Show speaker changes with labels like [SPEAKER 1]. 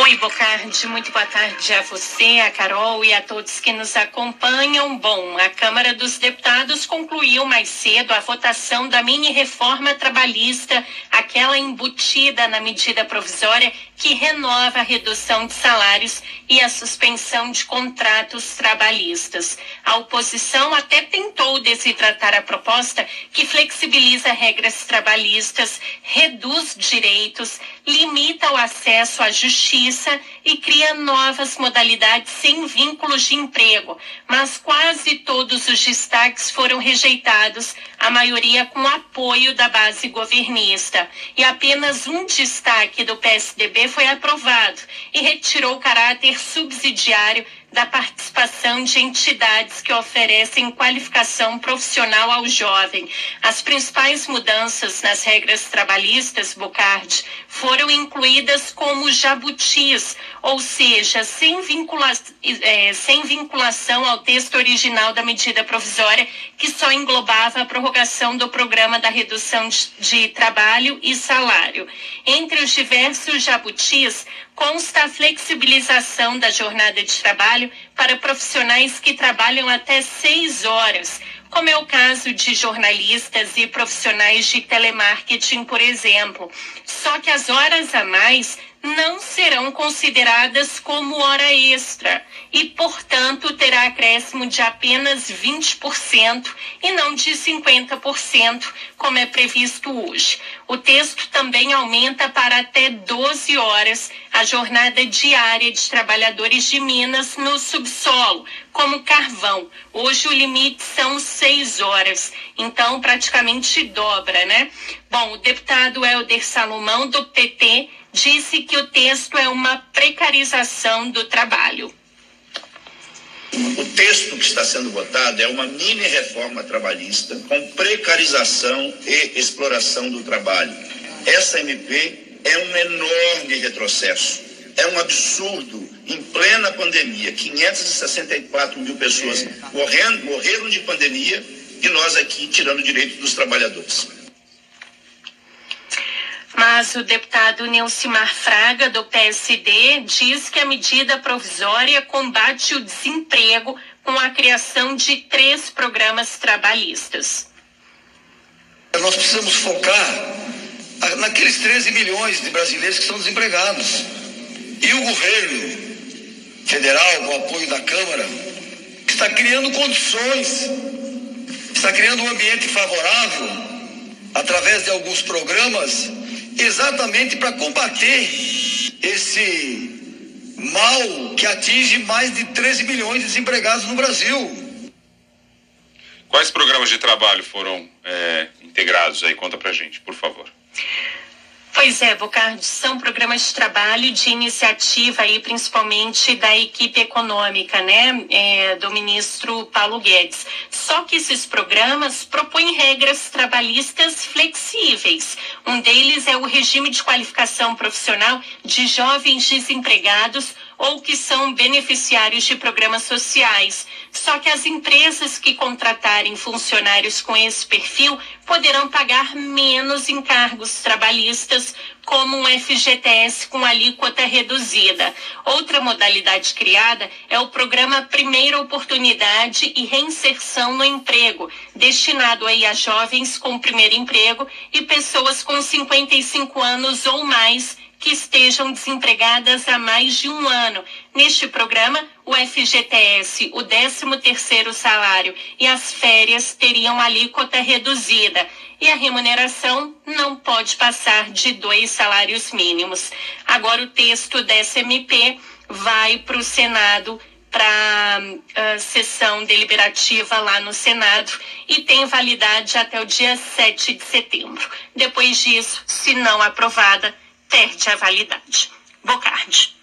[SPEAKER 1] Oi, Bocardi, muito boa tarde a você, a Carol e a todos que nos acompanham. Bom, a Câmara dos Deputados concluiu mais cedo a votação da mini reforma trabalhista, aquela embutida na medida provisória que renova a redução de salários e a suspensão de contratos trabalhistas. A oposição até tentou desidratar a proposta que flexibiliza regras trabalhistas, reduz direitos, limita o acesso à justiça e cria novas modalidades sem vínculos de emprego. Mas quase todos os destaques foram rejeitados, a maioria com apoio da base governista. E apenas um destaque do PSDB foi aprovado e retirou o caráter subsidiário da participação de entidades que oferecem qualificação profissional ao jovem. As principais mudanças nas regras trabalhistas, Bocardi, foram incluídas como jabutis, ou seja, sem, vincula é, sem vinculação ao texto original da medida provisória, que só englobava a prorrogação do programa da redução de, de trabalho e salário. Entre os diversos jabutis, consta a flexibilização da jornada de trabalho para profissionais que trabalham até seis horas, como é o caso de jornalistas e profissionais de telemarketing, por exemplo. Só que as horas a mais não serão consideradas como hora extra e, portanto, terá acréscimo de apenas 20% e não de 50%, como é previsto hoje. O texto também aumenta para até 12 horas a jornada diária de trabalhadores de Minas no subsolo, como carvão. Hoje o limite são 6 horas, então praticamente dobra, né? Bom, o deputado Helder Salomão, do PT, disse que o texto é uma precarização do trabalho.
[SPEAKER 2] O texto que está sendo votado é uma mini reforma trabalhista com precarização e exploração do trabalho. Essa MP é um enorme retrocesso. É um absurdo. Em plena pandemia, 564 mil pessoas morrendo, morreram de pandemia e nós aqui tirando direitos dos trabalhadores.
[SPEAKER 1] Mas o deputado Neucimar Fraga, do PSD, diz que a medida provisória combate o desemprego com a criação de três programas trabalhistas.
[SPEAKER 3] Nós precisamos focar naqueles 13 milhões de brasileiros que estão desempregados. E o governo federal, com o apoio da Câmara, está criando condições, está criando um ambiente favorável, através de alguns programas exatamente para combater esse mal que atinge mais de 13 milhões de desempregados no Brasil.
[SPEAKER 4] Quais programas de trabalho foram é, integrados aí? Conta pra gente, por favor.
[SPEAKER 1] Pois é, Bocardi, são programas de trabalho de iniciativa aí, principalmente da equipe econômica, né, é, do ministro Paulo Guedes. Só que esses programas propõem regras trabalhistas flexíveis. Um deles é o regime de qualificação profissional de jovens desempregados ou que são beneficiários de programas sociais. Só que as empresas que contratarem funcionários com esse perfil poderão pagar menos encargos trabalhistas, como um FGTS com alíquota reduzida. Outra modalidade criada é o programa Primeira Oportunidade e Reinserção no Emprego, destinado aí a jovens com primeiro emprego e pessoas com 55 anos ou mais que estejam desempregadas há mais de um ano. Neste programa, o FGTS, o 13º salário e as férias teriam alíquota reduzida e a remuneração não pode passar de dois salários mínimos. Agora o texto dessa MP vai para o Senado para a uh, sessão deliberativa lá no Senado e tem validade até o dia 7 de setembro. Depois disso, se não aprovada, perde a validade. Bocardi.